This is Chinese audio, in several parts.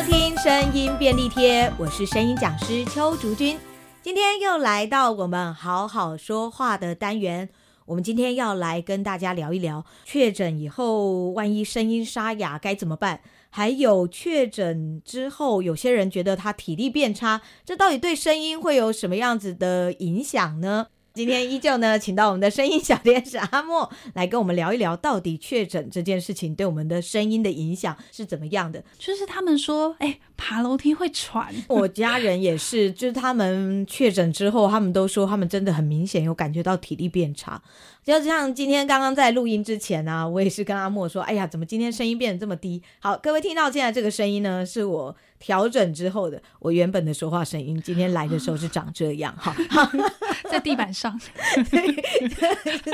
收听声音便利贴，我是声音讲师邱竹君。今天又来到我们好好说话的单元。我们今天要来跟大家聊一聊，确诊以后万一声音沙哑该怎么办？还有确诊之后，有些人觉得他体力变差，这到底对声音会有什么样子的影响呢？今天依旧呢，请到我们的声音小天使阿莫来跟我们聊一聊，到底确诊这件事情对我们的声音的影响是怎么样的？就是他们说，哎、欸，爬楼梯会喘。我家人也是，就是他们确诊之后，他们都说他们真的很明显有感觉到体力变差。就像今天刚刚在录音之前呢、啊，我也是跟阿莫说，哎呀，怎么今天声音变得这么低？好，各位听到现在这个声音呢，是我调整之后的，我原本的说话声音，今天来的时候是长这样哈。在地板上，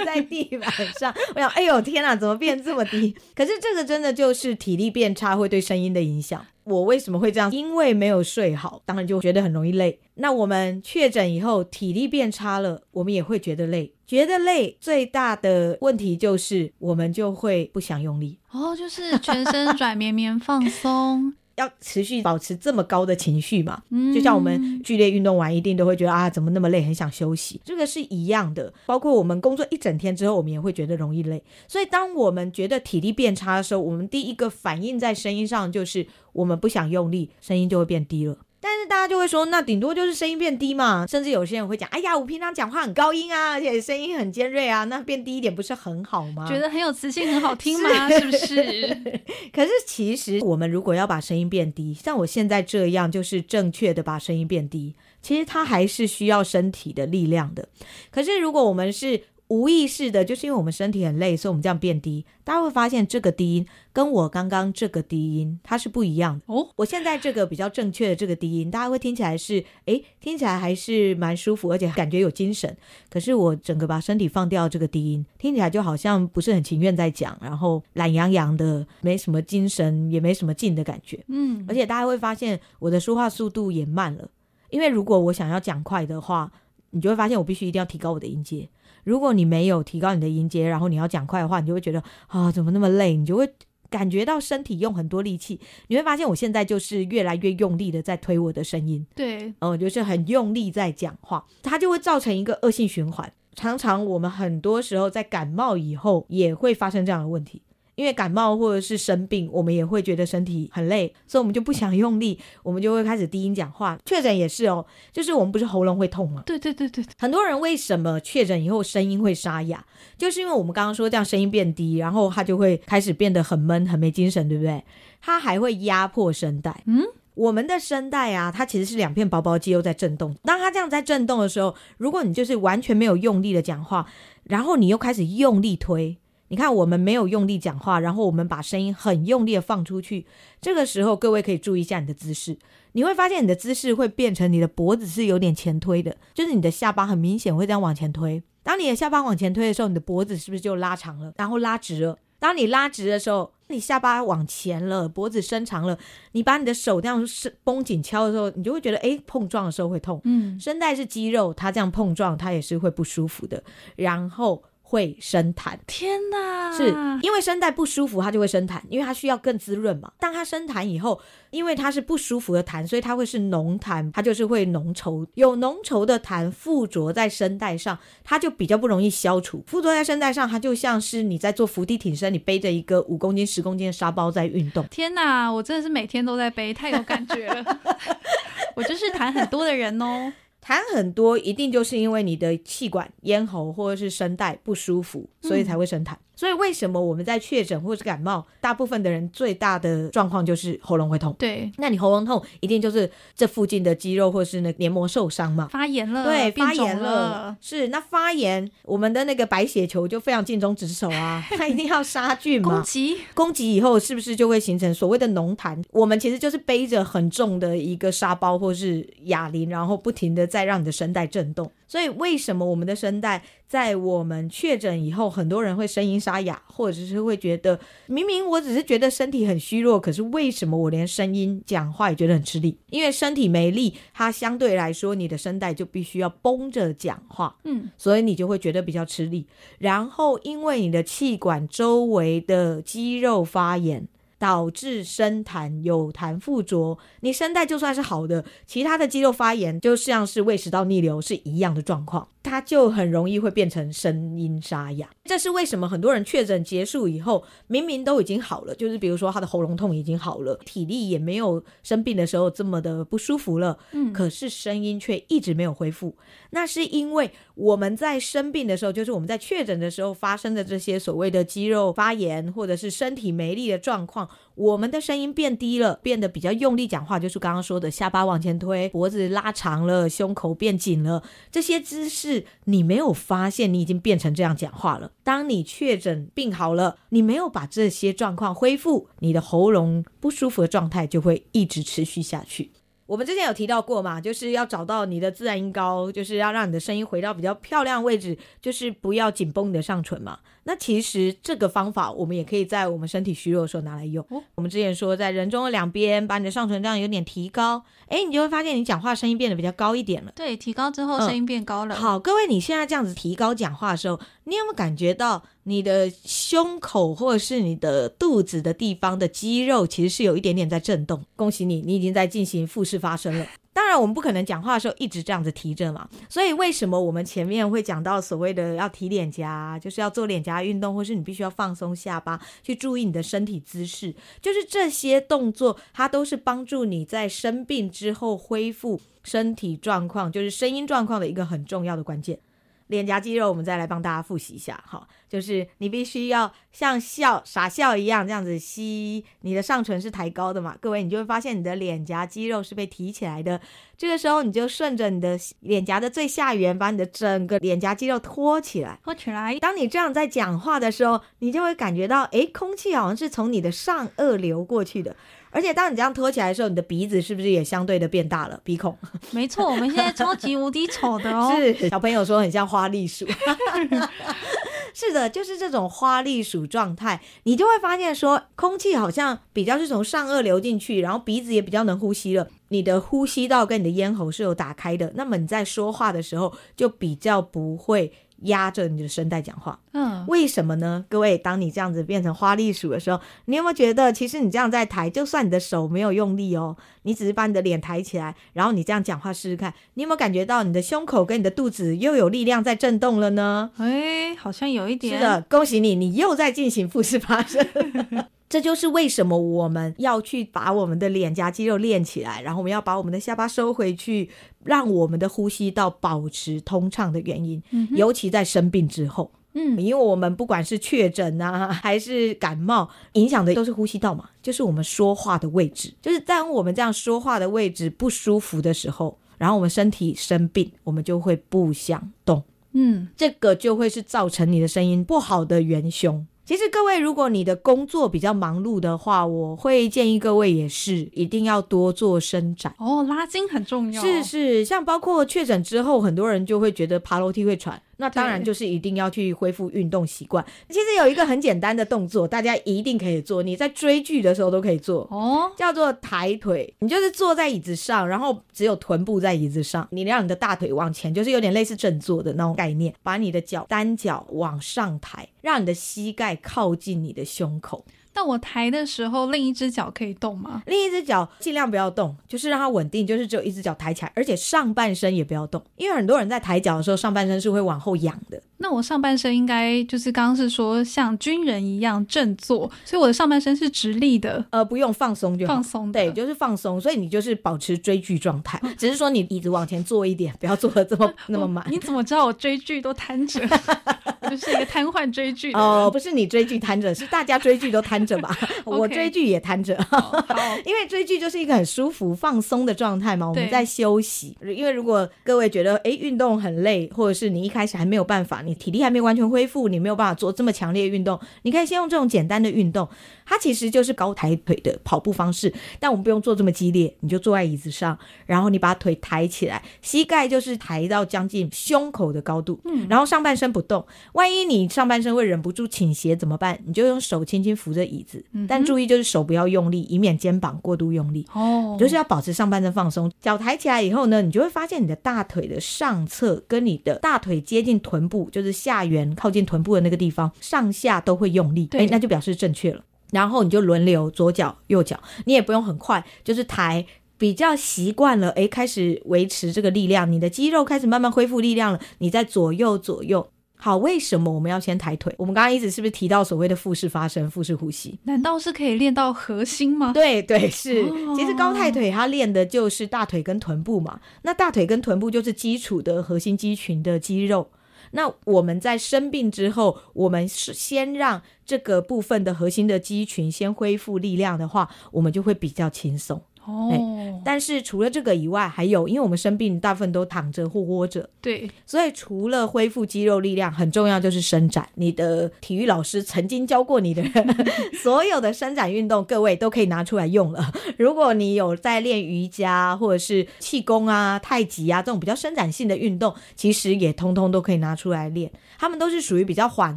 在地板上，我想，哎呦天哪，怎么变这么低？可是这个真的就是体力变差会对声音的影响。我为什么会这样？因为没有睡好，当然就觉得很容易累。那我们确诊以后，体力变差了，我们也会觉得累。觉得累最大的问题就是，我们就会不想用力。哦，就是全身 软绵绵放松。要持续保持这么高的情绪嘛？嗯，就像我们剧烈运动完，一定都会觉得啊，怎么那么累，很想休息。这个是一样的，包括我们工作一整天之后，我们也会觉得容易累。所以，当我们觉得体力变差的时候，我们第一个反应在声音上就是我们不想用力，声音就会变低了。但是大家就会说，那顶多就是声音变低嘛，甚至有些人会讲，哎呀，我平常讲话很高音啊，而且声音很尖锐啊，那变低一点不是很好吗？觉得很有磁性，很好听吗？是，是不是？可是其实我们如果要把声音变低，像我现在这样，就是正确的把声音变低，其实它还是需要身体的力量的。可是如果我们是无意识的，就是因为我们身体很累，所以我们这样变低。大家会发现这个低音跟我刚刚这个低音它是不一样的哦。我现在这个比较正确的这个低音，大家会听起来是诶，听起来还是蛮舒服，而且感觉有精神。可是我整个把身体放掉这个低音，听起来就好像不是很情愿在讲，然后懒洋洋的，没什么精神，也没什么劲的感觉。嗯，而且大家会发现我的说话速度也慢了，因为如果我想要讲快的话，你就会发现我必须一定要提高我的音阶。如果你没有提高你的音阶，然后你要讲快的话，你就会觉得啊，怎么那么累？你就会感觉到身体用很多力气。你会发现我现在就是越来越用力的在推我的声音，对，嗯，就是很用力在讲话，它就会造成一个恶性循环。常常我们很多时候在感冒以后也会发生这样的问题。因为感冒或者是生病，我们也会觉得身体很累，所以我们就不想用力，我们就会开始低音讲话。确诊也是哦，就是我们不是喉咙会痛吗？对对对对，很多人为什么确诊以后声音会沙哑？就是因为我们刚刚说这样声音变低，然后他就会开始变得很闷、很没精神，对不对？他还会压迫声带。嗯，我们的声带啊，它其实是两片薄薄肌肉在震动。当它这样在震动的时候，如果你就是完全没有用力的讲话，然后你又开始用力推。你看，我们没有用力讲话，然后我们把声音很用力的放出去。这个时候，各位可以注意一下你的姿势，你会发现你的姿势会变成你的脖子是有点前推的，就是你的下巴很明显会这样往前推。当你的下巴往前推的时候，你的脖子是不是就拉长了，然后拉直了？当你拉直的时候，你下巴往前了，脖子伸长了，你把你的手这样是绷紧敲的时候，你就会觉得，诶，碰撞的时候会痛。嗯，声带是肌肉，它这样碰撞，它也是会不舒服的。然后。会生痰，天哪！是因为声带不舒服，它就会生痰，因为它需要更滋润嘛。当它生痰以后，因为它是不舒服的痰，所以它会是浓痰，它就是会浓稠。有浓稠的痰附着在声带上，它就比较不容易消除。附着在声带上，它就像是你在做伏地挺身，你背着一个五公斤、十公斤的沙包在运动。天哪！我真的是每天都在背，太有感觉了。我就是痰很多的人哦。痰很多，一定就是因为你的气管、咽喉或者是声带不舒服，所以才会生痰。嗯所以为什么我们在确诊或是感冒，大部分的人最大的状况就是喉咙会痛。对，那你喉咙痛，一定就是这附近的肌肉或是那黏膜受伤嘛，发炎了。对，发炎了。是，那发炎，我们的那个白血球就非常尽忠职守啊，它一定要杀菌嘛。攻击，攻击以后是不是就会形成所谓的浓痰？我们其实就是背着很重的一个沙包或是哑铃，然后不停的在让你的声带震动。所以为什么我们的声带在我们确诊以后，很多人会声音沙哑，或者是会觉得明明我只是觉得身体很虚弱，可是为什么我连声音讲话也觉得很吃力？因为身体没力，它相对来说你的声带就必须要绷着讲话，嗯，所以你就会觉得比较吃力。然后因为你的气管周围的肌肉发炎。导致声痰有痰附着。你声带就算是好的，其他的肌肉发炎，就像是胃食道逆流是一样的状况，它就很容易会变成声音沙哑。这是为什么？很多人确诊结束以后，明明都已经好了，就是比如说他的喉咙痛已经好了，体力也没有生病的时候这么的不舒服了，嗯，可是声音却一直没有恢复。那是因为我们在生病的时候，就是我们在确诊的时候发生的这些所谓的肌肉发炎，或者是身体没力的状况，我们的声音变低了，变得比较用力讲话，就是刚刚说的下巴往前推，脖子拉长了，胸口变紧了，这些姿势你没有发现，你已经变成这样讲话了。当你确诊病好了，你没有把这些状况恢复，你的喉咙不舒服的状态就会一直持续下去。我们之前有提到过嘛，就是要找到你的自然音高，就是要让你的声音回到比较漂亮位置，就是不要紧绷你的上唇嘛。那其实这个方法我们也可以在我们身体虚弱的时候拿来用。哦、我们之前说，在人中的两边，把你的上唇这样有点提高，哎，你就会发现你讲话声音变得比较高一点了。对，提高之后声音变高了。嗯、好，各位，你现在这样子提高讲话的时候，你有没有感觉到你的胸口或者是你的肚子的地方的肌肉其实是有一点点在震动？恭喜你，你已经在进行腹式发声了。当然，我们不可能讲话的时候一直这样子提着嘛。所以，为什么我们前面会讲到所谓的要提脸颊，就是要做脸颊运动，或是你必须要放松下巴，去注意你的身体姿势，就是这些动作，它都是帮助你在生病之后恢复身体状况，就是声音状况的一个很重要的关键。脸颊肌肉，我们再来帮大家复习一下，哈，就是你必须要像笑傻笑一样这样子吸，你的上唇是抬高的嘛，各位，你就会发现你的脸颊肌肉是被提起来的，这个时候你就顺着你的脸颊的最下缘，把你的整个脸颊肌肉托起来，托起来。当你这样在讲话的时候，你就会感觉到，诶，空气好像是从你的上颚流过去的。而且当你这样托起来的时候，你的鼻子是不是也相对的变大了？鼻孔？没错，我们现在超级无敌丑的哦。是小朋友说很像花栗鼠。是的，就是这种花栗鼠状态，你就会发现说，空气好像比较是从上颚流进去，然后鼻子也比较能呼吸了。你的呼吸道跟你的咽喉是有打开的，那么你在说话的时候就比较不会。压着你的声带讲话，嗯，为什么呢？各位，当你这样子变成花栗鼠的时候，你有没有觉得，其实你这样在抬，就算你的手没有用力哦，你只是把你的脸抬起来，然后你这样讲话试试看，你有没有感觉到你的胸口跟你的肚子又有力量在震动了呢？哎，好像有一点。是的，恭喜你，你又在进行腹式发声。这就是为什么我们要去把我们的脸颊肌肉练起来，然后我们要把我们的下巴收回去，让我们的呼吸道保持通畅的原因。嗯、尤其在生病之后，嗯，因为我们不管是确诊啊，还是感冒，影响的都是呼吸道嘛，就是我们说话的位置。就是当我们这样说话的位置不舒服的时候，然后我们身体生病，我们就会不想动。嗯，这个就会是造成你的声音不好的元凶。其实各位，如果你的工作比较忙碌的话，我会建议各位也是一定要多做伸展哦，拉筋很重要。是是，像包括确诊之后，很多人就会觉得爬楼梯会喘。那当然就是一定要去恢复运动习惯。其实有一个很简单的动作，大家一定可以做，你在追剧的时候都可以做哦，叫做抬腿。你就是坐在椅子上，然后只有臀部在椅子上，你让你的大腿往前，就是有点类似正坐的那种概念，把你的脚单脚往上抬，让你的膝盖靠近你的胸口。那我抬的时候，另一只脚可以动吗？另一只脚尽量不要动，就是让它稳定，就是只有一只脚抬起来，而且上半身也不要动，因为很多人在抬脚的时候，上半身是会往后仰的。那我上半身应该就是刚刚是说像军人一样正坐，所以我的上半身是直立的，呃，不用放松就。放松，对，就是放松，所以你就是保持追剧状态，只是说你椅子往前坐一点，不要坐的这么 那么满。你怎么知道我追剧都瘫着？就是一个瘫痪追剧哦，不是你追剧瘫着，是大家追剧都瘫着吧？我追剧也瘫着，因为追剧就是一个很舒服、放松的状态嘛。我们在休息，因为如果各位觉得哎运动很累，或者是你一开始还没有办法，你体力还没有完全恢复，你没有办法做这么强烈运动，你可以先用这种简单的运动。它其实就是高抬腿的跑步方式，但我们不用做这么激烈，你就坐在椅子上，然后你把腿抬起来，膝盖就是抬到将近胸口的高度，嗯，然后上半身不动。万一你上半身会忍不住倾斜怎么办？你就用手轻轻扶着椅子，嗯、但注意就是手不要用力，以免肩膀过度用力。哦，就是要保持上半身放松。脚抬起来以后呢，你就会发现你的大腿的上侧跟你的大腿接近臀部，就是下缘靠近臀部的那个地方，上下都会用力。对，那就表示正确了。然后你就轮流左脚右脚，你也不用很快，就是抬，比较习惯了，诶，开始维持这个力量，你的肌肉开始慢慢恢复力量了，你再左右左右。好，为什么我们要先抬腿？我们刚刚一直是不是提到所谓的腹式发声、腹式呼吸？难道是可以练到核心吗？对对是，其实高抬腿它练的就是大腿跟臀部嘛。那大腿跟臀部就是基础的核心肌群的肌肉。那我们在生病之后，我们是先让这个部分的核心的肌群先恢复力量的话，我们就会比较轻松。哦、欸，但是除了这个以外，还有，因为我们生病大部分都躺着或窝着，对，所以除了恢复肌肉力量，很重要就是伸展。你的体育老师曾经教过你的 所有的伸展运动，各位都可以拿出来用了。如果你有在练瑜伽或者是气功啊、太极啊这种比较伸展性的运动，其实也通通都可以拿出来练。他们都是属于比较缓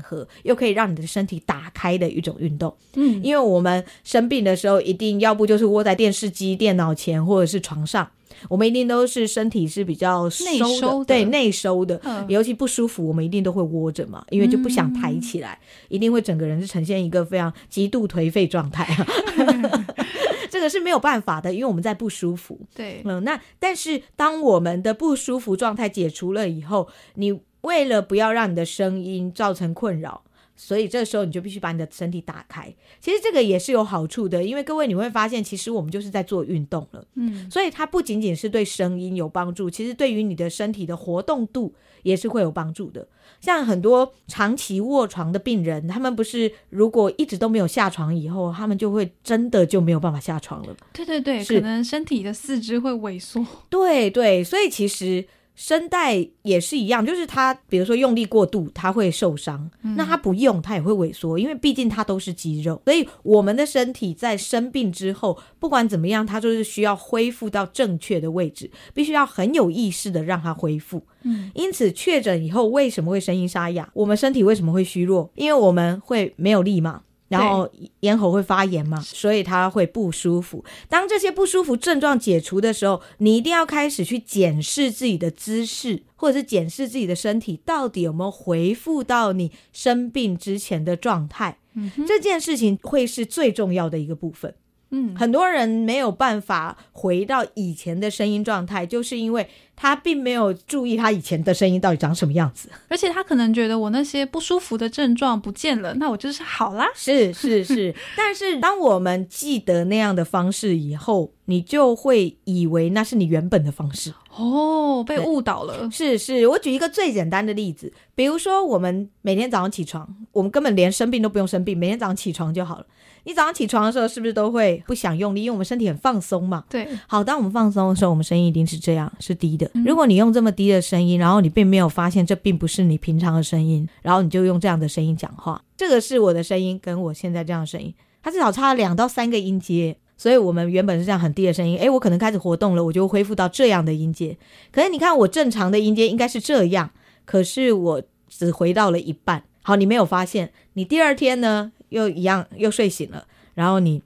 和，又可以让你的身体打开的一种运动。嗯，因为我们生病的时候，一定要不就是窝在电视机。电脑前或者是床上，我们一定都是身体是比较收，内收的对，内收的，嗯，尤其不舒服，我们一定都会窝着嘛，因为就不想抬起来，嗯，一定会整个人是呈现一个非常极度颓废状态。这个是没有办法的，因为我们在不舒服。对，嗯，那但是当我们的不舒服状态解除了以后，你为了不要让你的声音造成困扰。所以这时候你就必须把你的身体打开，其实这个也是有好处的，因为各位你会发现，其实我们就是在做运动了，嗯，所以它不仅仅是对声音有帮助，其实对于你的身体的活动度也是会有帮助的。像很多长期卧床的病人，他们不是如果一直都没有下床以后，他们就会真的就没有办法下床了。对对对，可能身体的四肢会萎缩。对对，所以其实。声带也是一样，就是它，比如说用力过度，它会受伤。嗯。那它不用，它也会萎缩，因为毕竟它都是肌肉。所以我们的身体在生病之后，不管怎么样，它就是需要恢复到正确的位置，必须要很有意识的让它恢复。嗯。因此确诊以后，为什么会声音沙哑？我们身体为什么会虚弱？因为我们会没有力嘛。然后咽喉会发炎嘛，所以他会不舒服。当这些不舒服症状解除的时候，你一定要开始去检视自己的姿势，或者是检视自己的身体到底有没有恢复到你生病之前的状态。嗯，这件事情会是最重要的一个部分。嗯，很多人没有办法回到以前的声音状态，就是因为他并没有注意他以前的声音到底长什么样子，而且他可能觉得我那些不舒服的症状不见了，那我就是好啦。是 是是，但是当我们记得那样的方式以后，你就会以为那是你原本的方式哦，被误导了。是是，我举一个最简单的例子，比如说我们每天早上起床，我们根本连生病都不用生病，每天早上起床就好了。你早上起床的时候，是不是都会不想用力？因为我们身体很放松嘛。对。好，当我们放松的时候，我们声音一定是这样，是低的。如果你用这么低的声音，然后你并没有发现这并不是你平常的声音，然后你就用这样的声音讲话，这个是我的声音，跟我现在这样的声音，它至少差了两到三个音阶。所以我们原本是这样很低的声音，诶，我可能开始活动了，我就恢复到这样的音阶。可是你看，我正常的音阶应该是这样，可是我只回到了一半。好，你没有发现，你第二天呢？又一样，又睡醒了，然后你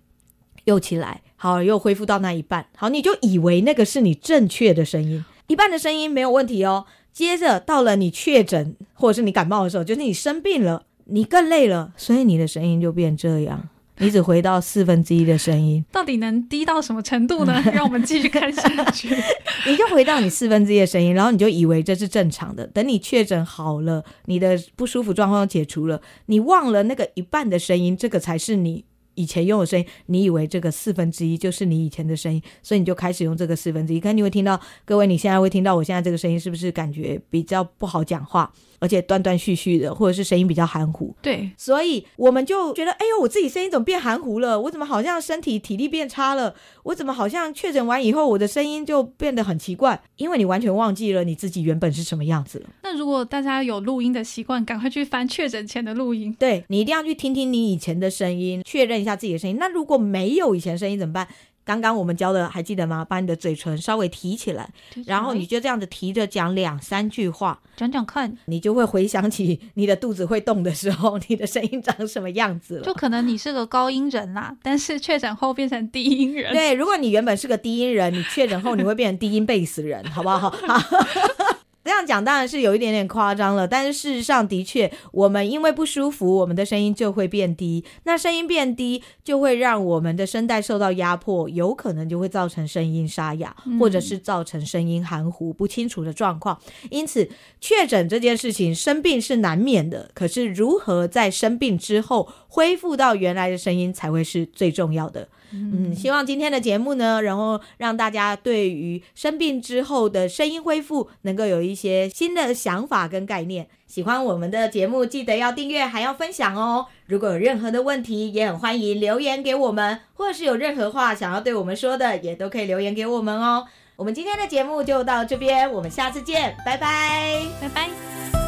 又起来，好，又恢复到那一半，好，你就以为那个是你正确的声音，一半的声音没有问题哦。接着到了你确诊或者是你感冒的时候，就是你生病了，你更累了，所以你的声音就变这样。你只回到四分之一的声音，到底能低到什么程度呢？让我们继续看下去。你就回到你四分之一的声音，然后你就以为这是正常的。等你确诊好了，你的不舒服状况解除了，你忘了那个一半的声音，这个才是你以前用的声音。你以为这个四分之一就是你以前的声音，所以你就开始用这个四分之一。可能你会听到，各位，你现在会听到我现在这个声音，是不是感觉比较不好讲话？而且断断续续的，或者是声音比较含糊。对，所以我们就觉得，哎呦，我自己声音怎么变含糊了？我怎么好像身体体力变差了？我怎么好像确诊完以后，我的声音就变得很奇怪？因为你完全忘记了你自己原本是什么样子了。那如果大家有录音的习惯，赶快去翻确诊前的录音。对，你一定要去听听你以前的声音，确认一下自己的声音。那如果没有以前声音怎么办？刚刚我们教的还记得吗？把你的嘴唇稍微提起来，然后你就这样子提着讲两三句话，讲讲看，你就会回想起你的肚子会动的时候，你的声音长什么样子了。就可能你是个高音人啦，但是确诊后变成低音人。对，如果你原本是个低音人，你确诊后你会变成低音贝斯人，好不好？好。这样讲当然是有一点点夸张了，但是事实上的确，我们因为不舒服，我们的声音就会变低。那声音变低，就会让我们的声带受到压迫，有可能就会造成声音沙哑，或者是造成声音含糊不清楚的状况。因此，确诊这件事情，生病是难免的，可是如何在生病之后恢复到原来的声音，才会是最重要的。嗯，希望今天的节目呢，然后让大家对于生病之后的声音恢复，能够有一些新的想法跟概念。喜欢我们的节目，记得要订阅，还要分享哦。如果有任何的问题，也很欢迎留言给我们，或者是有任何话想要对我们说的，也都可以留言给我们哦。我们今天的节目就到这边，我们下次见，拜拜，拜拜。